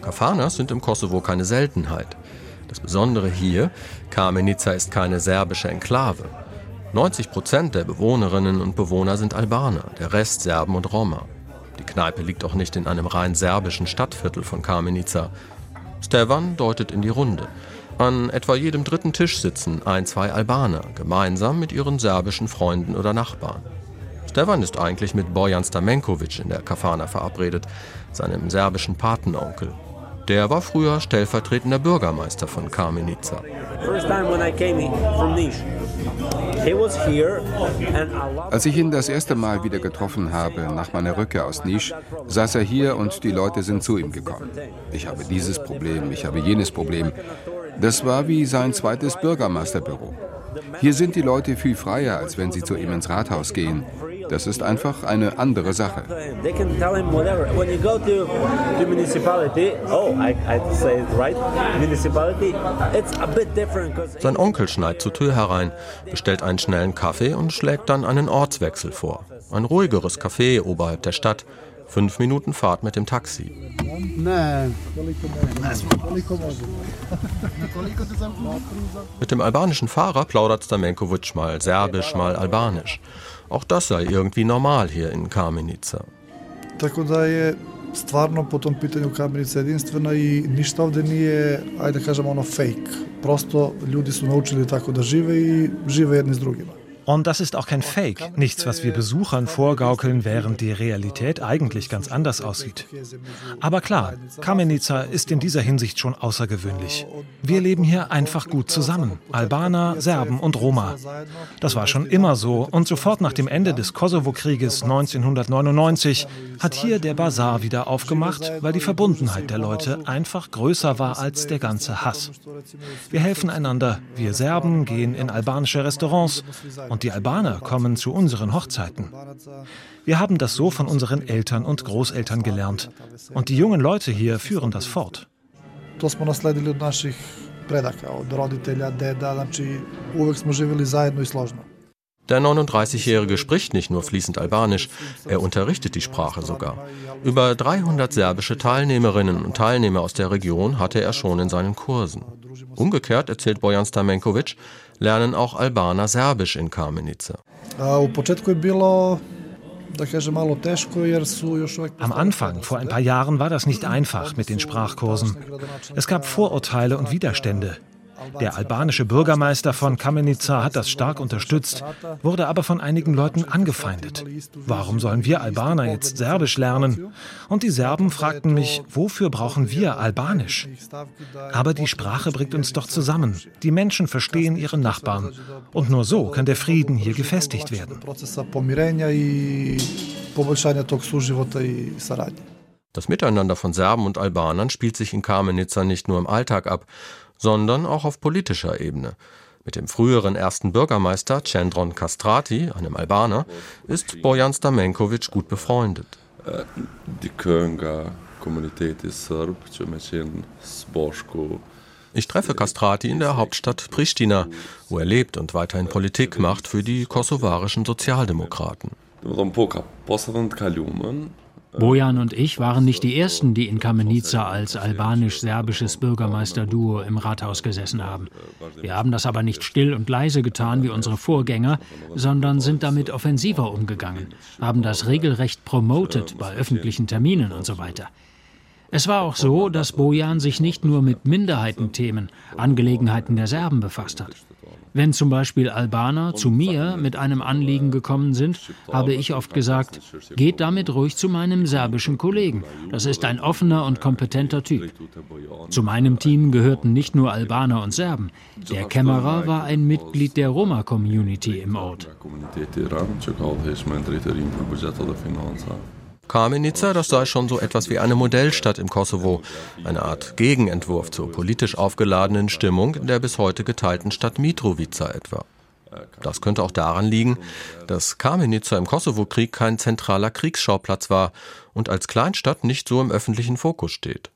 Kafanas sind im Kosovo keine Seltenheit. Das Besondere hier, Kamenica ist keine serbische Enklave. 90 Prozent der Bewohnerinnen und Bewohner sind Albaner, der Rest Serben und Roma. Die Kneipe liegt auch nicht in einem rein serbischen Stadtviertel von Kamenica. Stevan deutet in die Runde. An etwa jedem dritten Tisch sitzen ein, zwei Albaner, gemeinsam mit ihren serbischen Freunden oder Nachbarn. Stevan ist eigentlich mit Bojan Stamenkovic in der Kafana verabredet, seinem serbischen Patenonkel. Der war früher stellvertretender Bürgermeister von Kamenica. Als ich ihn das erste Mal wieder getroffen habe, nach meiner Rückkehr aus Nisch, saß er hier und die Leute sind zu ihm gekommen. Ich habe dieses Problem, ich habe jenes Problem. Das war wie sein zweites Bürgermeisterbüro. Hier sind die Leute viel freier, als wenn sie zu ihm ins Rathaus gehen. Das ist einfach eine andere Sache. Sein Onkel schneit zur Tür herein, bestellt einen schnellen Kaffee und schlägt dann einen Ortswechsel vor. Ein ruhigeres Café oberhalb der Stadt. Fünf Minuten Fahrt mit dem Taxi. Mit dem albanischen Fahrer plaudert Stamenkovic mal Serbisch, mal Albanisch. Auch das sei irgendwie normal hier in Kamenica. Tako da je stvarno po tom pitanju Kamenica jedinstvena i fake. Prosto ljudi su naučili tako da žive i žive jedni s drugima. Und das ist auch kein Fake, nichts, was wir Besuchern vorgaukeln, während die Realität eigentlich ganz anders aussieht. Aber klar, Kamenica ist in dieser Hinsicht schon außergewöhnlich. Wir leben hier einfach gut zusammen, Albaner, Serben und Roma. Das war schon immer so und sofort nach dem Ende des Kosovo-Krieges 1999 hat hier der Bazar wieder aufgemacht, weil die Verbundenheit der Leute einfach größer war als der ganze Hass. Wir helfen einander, wir Serben gehen in albanische Restaurants und die Albaner kommen zu unseren Hochzeiten. Wir haben das so von unseren Eltern und Großeltern gelernt. Und die jungen Leute hier führen das fort. to smo nasledili od naših predaka, od roditelja, deda, znači uvek smo živjeli zajedno i složno. Der 39-Jährige spricht nicht nur fließend Albanisch, er unterrichtet die Sprache sogar. Über 300 serbische Teilnehmerinnen und Teilnehmer aus der Region hatte er schon in seinen Kursen. Umgekehrt, erzählt Bojan Stamenkovic, lernen auch Albaner Serbisch in Kamenica. Am Anfang, vor ein paar Jahren, war das nicht einfach mit den Sprachkursen. Es gab Vorurteile und Widerstände. Der albanische Bürgermeister von Kamenica hat das stark unterstützt, wurde aber von einigen Leuten angefeindet. Warum sollen wir Albaner jetzt Serbisch lernen? Und die Serben fragten mich, wofür brauchen wir Albanisch? Aber die Sprache bringt uns doch zusammen. Die Menschen verstehen ihre Nachbarn. Und nur so kann der Frieden hier gefestigt werden. Das Miteinander von Serben und Albanern spielt sich in Kamenitsa nicht nur im Alltag ab, sondern auch auf politischer Ebene. Mit dem früheren ersten Bürgermeister Cendron Castrati, einem Albaner, ist Bojan Stamenkovic gut befreundet. Die Kölner Kommunität ist Serb, ich treffe Castrati in der Hauptstadt Pristina, wo er lebt und weiterhin Politik macht für die kosovarischen Sozialdemokraten. Bojan und ich waren nicht die Ersten, die in Kamenica als albanisch-serbisches Bürgermeisterduo im Rathaus gesessen haben. Wir haben das aber nicht still und leise getan wie unsere Vorgänger, sondern sind damit offensiver umgegangen, haben das regelrecht promotet bei öffentlichen Terminen und so weiter. Es war auch so, dass Bojan sich nicht nur mit Minderheitenthemen, Angelegenheiten der Serben befasst hat. Wenn zum Beispiel Albaner zu mir mit einem Anliegen gekommen sind, habe ich oft gesagt, geht damit ruhig zu meinem serbischen Kollegen. Das ist ein offener und kompetenter Typ. Zu meinem Team gehörten nicht nur Albaner und Serben. Der Kämmerer war ein Mitglied der Roma-Community im Ort. Kamenica, das sei schon so etwas wie eine Modellstadt im Kosovo, eine Art Gegenentwurf zur politisch aufgeladenen Stimmung in der bis heute geteilten Stadt Mitrovica etwa. Das könnte auch daran liegen, dass Kamenica im Kosovo-Krieg kein zentraler Kriegsschauplatz war und als Kleinstadt nicht so im öffentlichen Fokus steht.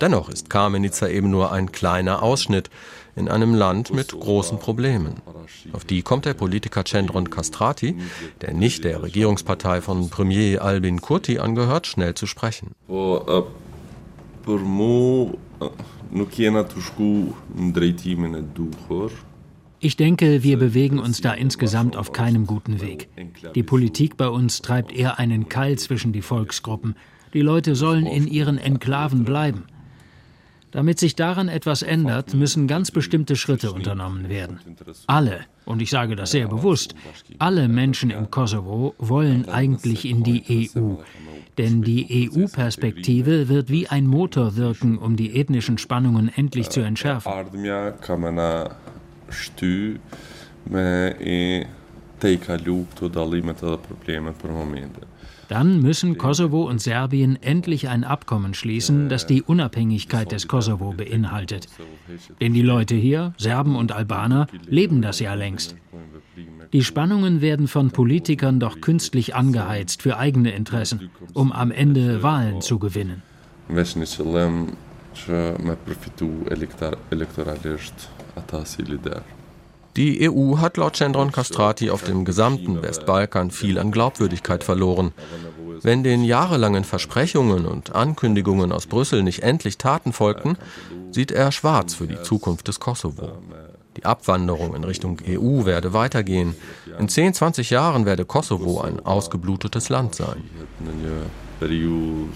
Dennoch ist Kamenica eben nur ein kleiner Ausschnitt in einem Land mit großen Problemen. Auf die kommt der Politiker Cendron Castrati, der nicht der Regierungspartei von Premier Albin Kurti angehört, schnell zu sprechen. Ich denke, wir bewegen uns da insgesamt auf keinem guten Weg. Die Politik bei uns treibt eher einen Keil zwischen die Volksgruppen. Die Leute sollen in ihren Enklaven bleiben. Damit sich daran etwas ändert, müssen ganz bestimmte Schritte unternommen werden. Alle, und ich sage das sehr bewusst, alle Menschen im Kosovo wollen eigentlich in die EU. Denn die EU-Perspektive wird wie ein Motor wirken, um die ethnischen Spannungen endlich zu entschärfen. Dann müssen Kosovo und Serbien endlich ein Abkommen schließen, das die Unabhängigkeit des Kosovo beinhaltet. Denn die Leute hier, Serben und Albaner, leben das ja längst. Die Spannungen werden von Politikern doch künstlich angeheizt für eigene Interessen, um am Ende Wahlen zu gewinnen. Die EU hat laut Cendron Castrati auf dem gesamten Westbalkan viel an Glaubwürdigkeit verloren. Wenn den jahrelangen Versprechungen und Ankündigungen aus Brüssel nicht endlich Taten folgten, sieht er schwarz für die Zukunft des Kosovo. Die Abwanderung in Richtung EU werde weitergehen. In 10, 20 Jahren werde Kosovo ein ausgeblutetes Land sein. Período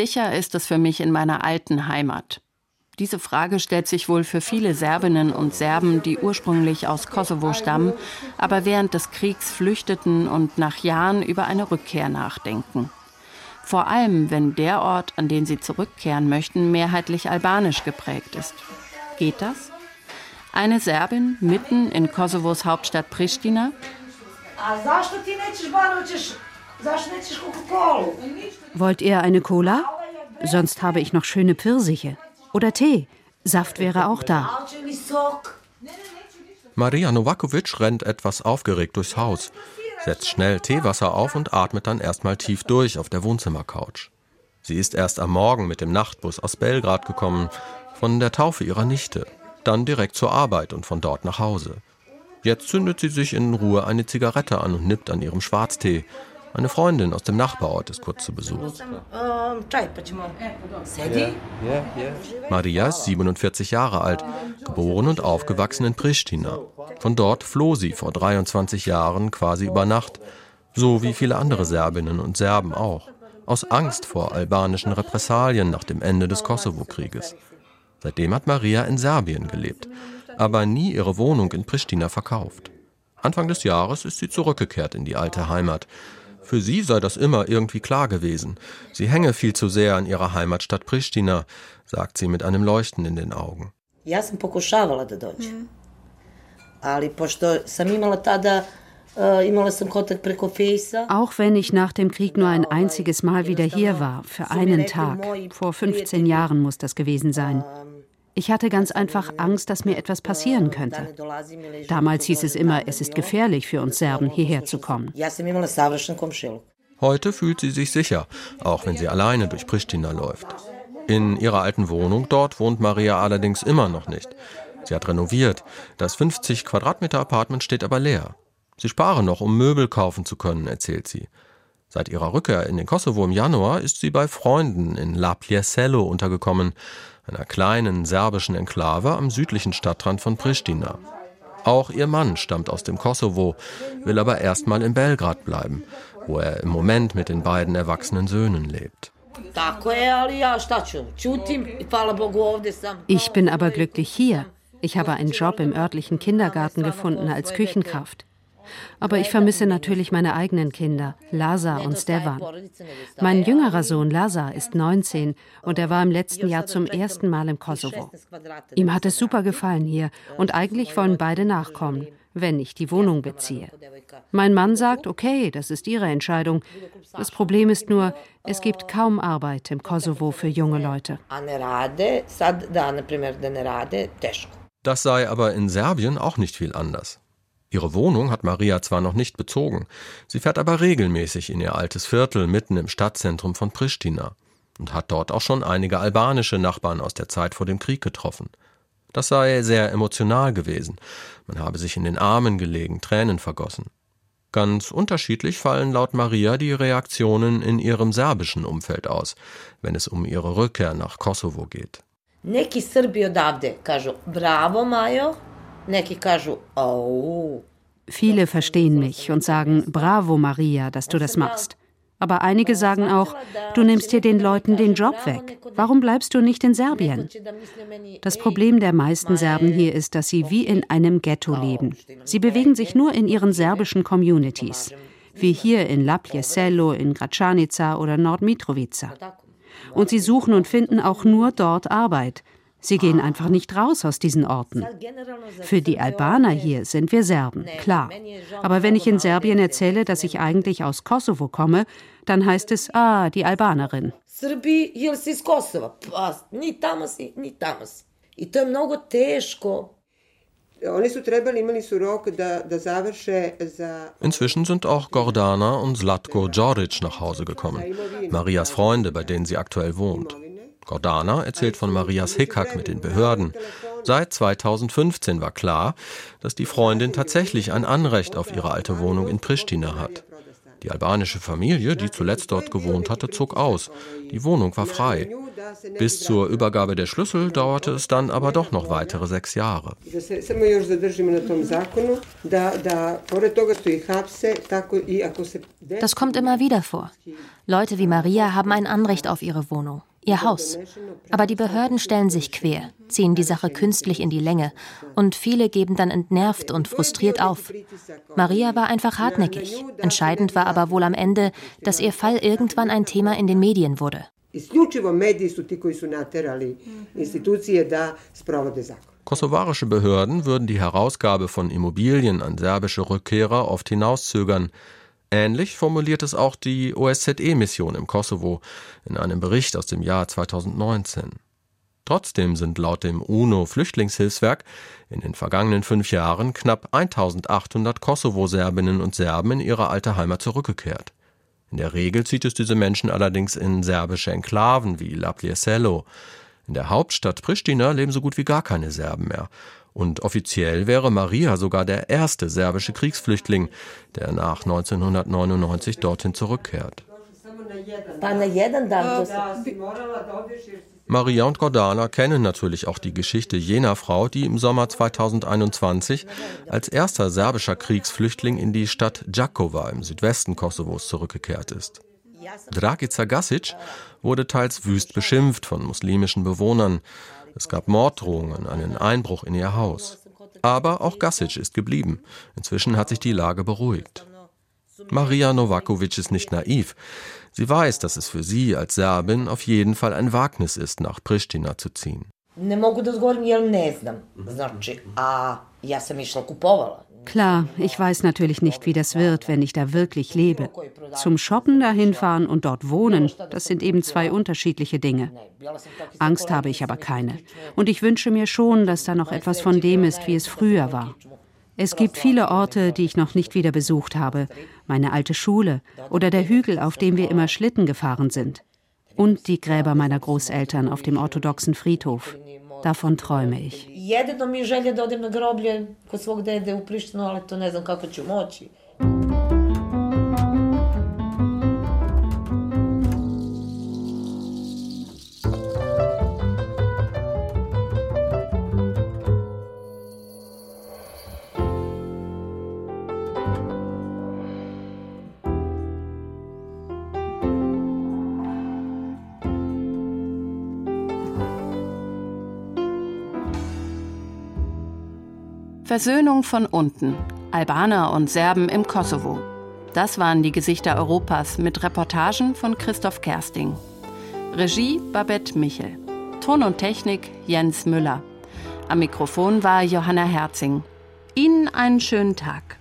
sicher ist es für mich in meiner alten Heimat. Diese Frage stellt sich wohl für viele Serbinnen und Serben, die ursprünglich aus Kosovo stammen, aber während des Kriegs flüchteten und nach Jahren über eine Rückkehr nachdenken. Vor allem, wenn der Ort, an den sie zurückkehren möchten, mehrheitlich albanisch geprägt ist. Geht das? Eine Serbin mitten in Kosovos Hauptstadt Pristina? Wollt ihr eine Cola? Sonst habe ich noch schöne Pfirsiche. Oder Tee. Saft wäre auch da. Maria Novakovic rennt etwas aufgeregt durchs Haus, setzt schnell Teewasser auf und atmet dann erstmal tief durch auf der Wohnzimmercouch. Sie ist erst am Morgen mit dem Nachtbus aus Belgrad gekommen, von der Taufe ihrer Nichte, dann direkt zur Arbeit und von dort nach Hause. Jetzt zündet sie sich in Ruhe eine Zigarette an und nippt an ihrem Schwarztee, eine Freundin aus dem Nachbarort ist kurz zu Besuch. Maria ist 47 Jahre alt, geboren und aufgewachsen in Pristina. Von dort floh sie vor 23 Jahren quasi über Nacht, so wie viele andere Serbinnen und Serben auch, aus Angst vor albanischen Repressalien nach dem Ende des Kosovo-Krieges. Seitdem hat Maria in Serbien gelebt, aber nie ihre Wohnung in Pristina verkauft. Anfang des Jahres ist sie zurückgekehrt in die alte Heimat, für sie sei das immer irgendwie klar gewesen. Sie hänge viel zu sehr an ihrer Heimatstadt Pristina, sagt sie mit einem Leuchten in den Augen. Ja sam pokušavala da dođem. Mhm. Ali pošto sam imala tada auch wenn ich nach dem Krieg nur ein einziges Mal wieder hier war, für einen Tag, vor 15 Jahren muss das gewesen sein, ich hatte ganz einfach Angst, dass mir etwas passieren könnte. Damals hieß es immer, es ist gefährlich für uns Serben, hierher zu kommen. Heute fühlt sie sich sicher, auch wenn sie alleine durch Pristina läuft. In ihrer alten Wohnung dort wohnt Maria allerdings immer noch nicht. Sie hat renoviert. Das 50 Quadratmeter Apartment steht aber leer. Sie spare noch, um Möbel kaufen zu können, erzählt sie. Seit ihrer Rückkehr in den Kosovo im Januar ist sie bei Freunden in La Pliesello untergekommen einer kleinen serbischen Enklave am südlichen Stadtrand von Pristina. Auch ihr Mann stammt aus dem Kosovo, will aber erstmal in Belgrad bleiben, wo er im Moment mit den beiden erwachsenen Söhnen lebt. Ich bin aber glücklich hier. Ich habe einen Job im örtlichen Kindergarten gefunden als Küchenkraft. Aber ich vermisse natürlich meine eigenen Kinder, Lazar und Stevan. Mein jüngerer Sohn Lazar ist 19 und er war im letzten Jahr zum ersten Mal im Kosovo. Ihm hat es super gefallen hier und eigentlich wollen beide nachkommen, wenn ich die Wohnung beziehe. Mein Mann sagt, okay, das ist Ihre Entscheidung. Das Problem ist nur, es gibt kaum Arbeit im Kosovo für junge Leute. Das sei aber in Serbien auch nicht viel anders. Ihre Wohnung hat Maria zwar noch nicht bezogen, sie fährt aber regelmäßig in ihr altes Viertel mitten im Stadtzentrum von Pristina und hat dort auch schon einige albanische Nachbarn aus der Zeit vor dem Krieg getroffen. Das sei sehr emotional gewesen. Man habe sich in den Armen gelegen, Tränen vergossen. Ganz unterschiedlich fallen laut Maria die Reaktionen in ihrem serbischen Umfeld aus, wenn es um ihre Rückkehr nach Kosovo geht. Neki Srbi odavde kažu bravo Majo, Viele verstehen mich und sagen, bravo Maria, dass du das machst. Aber einige sagen auch, du nimmst hier den Leuten den Job weg. Warum bleibst du nicht in Serbien? Das Problem der meisten Serben hier ist, dass sie wie in einem Ghetto leben. Sie bewegen sich nur in ihren serbischen Communities, wie hier in Lapjesello, in Gračanica oder Nordmitrovica. Und sie suchen und finden auch nur dort Arbeit. Sie gehen einfach nicht raus aus diesen Orten. Für die Albaner hier sind wir Serben, klar. Aber wenn ich in Serbien erzähle, dass ich eigentlich aus Kosovo komme, dann heißt es, ah, die Albanerin. Inzwischen sind auch Gordana und Zlatko Djoric nach Hause gekommen, Marias Freunde, bei denen sie aktuell wohnt. Gordana erzählt von Marias Hickhack mit den Behörden. Seit 2015 war klar, dass die Freundin tatsächlich ein Anrecht auf ihre alte Wohnung in Pristina hat. Die albanische Familie, die zuletzt dort gewohnt hatte, zog aus. Die Wohnung war frei. Bis zur Übergabe der Schlüssel dauerte es dann aber doch noch weitere sechs Jahre. Das kommt immer wieder vor. Leute wie Maria haben ein Anrecht auf ihre Wohnung ihr Haus. Aber die Behörden stellen sich quer, ziehen die Sache künstlich in die Länge und viele geben dann entnervt und frustriert auf. Maria war einfach hartnäckig. Entscheidend war aber wohl am Ende, dass ihr Fall irgendwann ein Thema in den Medien wurde. Kosovarische Behörden würden die Herausgabe von Immobilien an serbische Rückkehrer oft hinauszögern. Ähnlich formuliert es auch die OSZE-Mission im Kosovo in einem Bericht aus dem Jahr 2019. Trotzdem sind laut dem UNO-Flüchtlingshilfswerk in den vergangenen fünf Jahren knapp 1800 Kosovo-Serbinnen und Serben in ihre alte Heimat zurückgekehrt. In der Regel zieht es diese Menschen allerdings in serbische Enklaven wie Laplieselo. In der Hauptstadt Pristina leben so gut wie gar keine Serben mehr. Und offiziell wäre Maria sogar der erste serbische Kriegsflüchtling, der nach 1999 dorthin zurückkehrt. Maria und Gordana kennen natürlich auch die Geschichte jener Frau, die im Sommer 2021 als erster serbischer Kriegsflüchtling in die Stadt Đakovo im Südwesten Kosovos zurückgekehrt ist. Dragica Gasic wurde teils wüst beschimpft von muslimischen Bewohnern. Es gab Morddrohungen, einen Einbruch in ihr Haus. Aber auch Gasic ist geblieben. Inzwischen hat sich die Lage beruhigt. Maria Novakovic ist nicht naiv. Sie weiß, dass es für sie als Serbin auf jeden Fall ein Wagnis ist, nach Pristina zu ziehen. Ne mogu da odgovorim jer ne znam. Znači, a ja sam. Klar, ich weiß natürlich nicht, wie das wird, wenn ich da wirklich lebe. Zum Shoppen dahin fahren und dort wohnen, das sind eben zwei unterschiedliche Dinge. Angst habe ich aber keine. Und ich wünsche mir schon, dass da noch etwas von dem ist, wie es früher war. Es gibt viele Orte, die ich noch nicht wieder besucht habe. Meine alte Schule oder der Hügel, auf dem wir immer Schlitten gefahren sind. Und die Gräber meiner Großeltern auf dem orthodoxen Friedhof. Davon träume ich. Versöhnung von unten. Albaner und Serben im Kosovo. Das waren die Gesichter Europas mit Reportagen von Christoph Kersting. Regie Babette Michel. Ton und Technik Jens Müller. Am Mikrofon war Johanna Herzing. Ihnen einen schönen Tag.